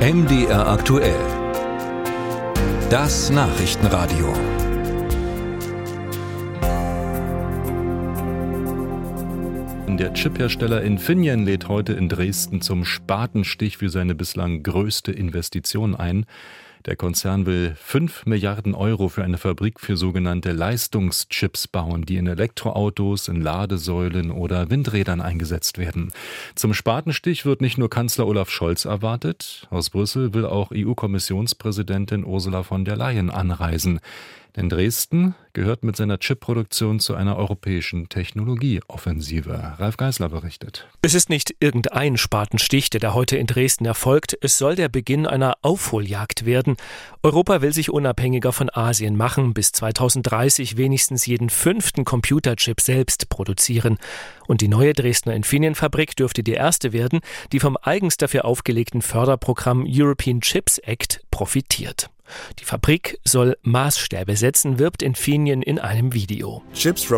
MDR aktuell. Das Nachrichtenradio. Der Chiphersteller Infineon lädt heute in Dresden zum Spatenstich für seine bislang größte Investition ein. Der Konzern will 5 Milliarden Euro für eine Fabrik für sogenannte Leistungschips bauen, die in Elektroautos, in Ladesäulen oder Windrädern eingesetzt werden. Zum Spatenstich wird nicht nur Kanzler Olaf Scholz erwartet, aus Brüssel will auch EU-Kommissionspräsidentin Ursula von der Leyen anreisen. Denn Dresden gehört mit seiner Chipproduktion zu einer europäischen Technologieoffensive. Ralf Geisler berichtet. Es ist nicht irgendein Spatenstich, der da heute in Dresden erfolgt. Es soll der Beginn einer Aufholjagd werden. Europa will sich unabhängiger von Asien machen, bis 2030 wenigstens jeden fünften Computerchip selbst produzieren. Und die neue Dresdner Infineon-Fabrik dürfte die erste werden, die vom eigens dafür aufgelegten Förderprogramm European Chips Act profitiert. Die Fabrik soll Maßstäbe setzen, wirbt Infineon in einem Video. Chips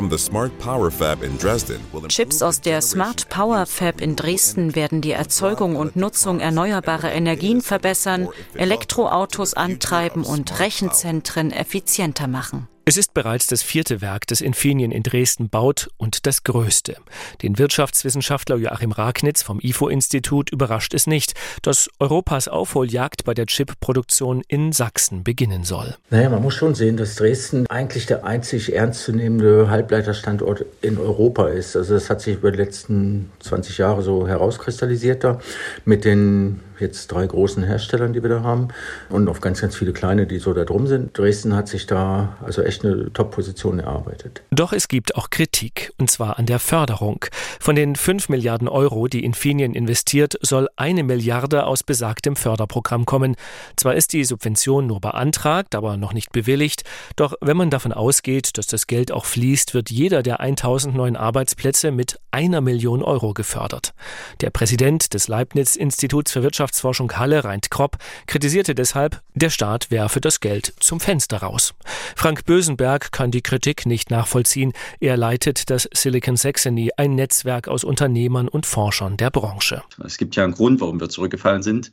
aus der Smart Power Fab in Dresden werden die Erzeugung und Nutzung erneuerbarer Energien verbessern, Elektroautos antreiben und Rechenzentren effizienter machen. Es ist bereits das vierte Werk, das Infineon in Dresden baut und das größte. Den Wirtschaftswissenschaftler Joachim Ragnitz vom IFO-Institut überrascht es nicht, dass Europas Aufholjagd bei der Chip-Produktion in Sachsen beginnen soll. Naja, man muss schon sehen, dass Dresden eigentlich der einzig ernstzunehmende Halbleiterstandort in Europa ist. Also das hat sich über die letzten 20 Jahre so herauskristallisiert da mit den jetzt drei großen Herstellern, die wir da haben und auf ganz, ganz viele kleine, die so da drum sind. Dresden hat sich da also echt eine Top-Position erarbeitet. Doch es gibt auch Kritik, und zwar an der Förderung. Von den 5 Milliarden Euro, die Infineon investiert, soll eine Milliarde aus besagtem Förderprogramm kommen. Zwar ist die Subvention nur beantragt, aber noch nicht bewilligt, doch wenn man davon ausgeht, dass das Geld auch fließt, wird jeder der 1000 neuen Arbeitsplätze mit einer Million Euro gefördert. Der Präsident des Leibniz-Instituts für Wirtschaft Wirtschaftsforschung Halle, Reint Kropp, kritisierte deshalb, der Staat werfe das Geld zum Fenster raus. Frank Bösenberg kann die Kritik nicht nachvollziehen. Er leitet das Silicon Saxony, ein Netzwerk aus Unternehmern und Forschern der Branche. Es gibt ja einen Grund, warum wir zurückgefallen sind.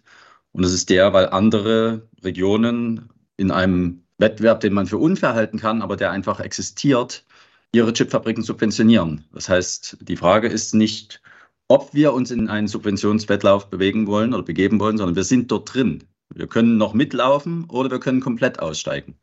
Und das ist der, weil andere Regionen in einem Wettbewerb, den man für unfair halten kann, aber der einfach existiert, ihre Chipfabriken subventionieren. Das heißt, die Frage ist nicht, ob wir uns in einen Subventionswettlauf bewegen wollen oder begeben wollen, sondern wir sind dort drin. Wir können noch mitlaufen oder wir können komplett aussteigen.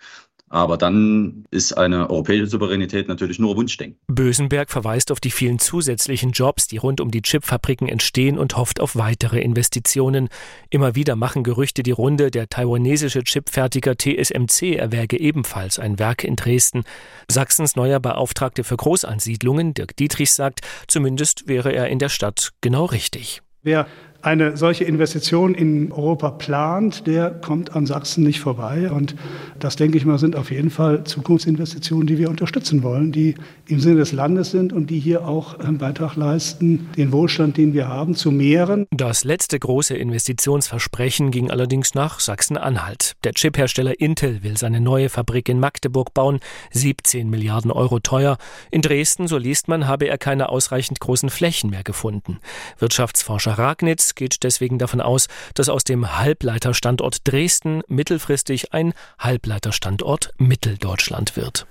Aber dann ist eine europäische Souveränität natürlich nur Wunschdenken. Bösenberg verweist auf die vielen zusätzlichen Jobs, die rund um die Chipfabriken entstehen und hofft auf weitere Investitionen. Immer wieder machen Gerüchte die Runde, der taiwanesische Chipfertiger TSMC erwäge ebenfalls ein Werk in Dresden. Sachsens neuer Beauftragte für Großansiedlungen, Dirk Dietrich, sagt, zumindest wäre er in der Stadt genau richtig. Wer eine solche Investition in Europa plant, der kommt an Sachsen nicht vorbei. Und das, denke ich mal, sind auf jeden Fall Zukunftsinvestitionen, die wir unterstützen wollen, die im Sinne des Landes sind und die hier auch einen Beitrag leisten, den Wohlstand, den wir haben, zu mehren. Das letzte große Investitionsversprechen ging allerdings nach Sachsen-Anhalt. Der Chiphersteller Intel will seine neue Fabrik in Magdeburg bauen, 17 Milliarden Euro teuer. In Dresden, so liest man, habe er keine ausreichend großen Flächen mehr gefunden. Wirtschaftsforscher Ragnitz geht deswegen davon aus, dass aus dem Halbleiterstandort Dresden mittelfristig ein Halbleiterstandort Mitteldeutschland wird.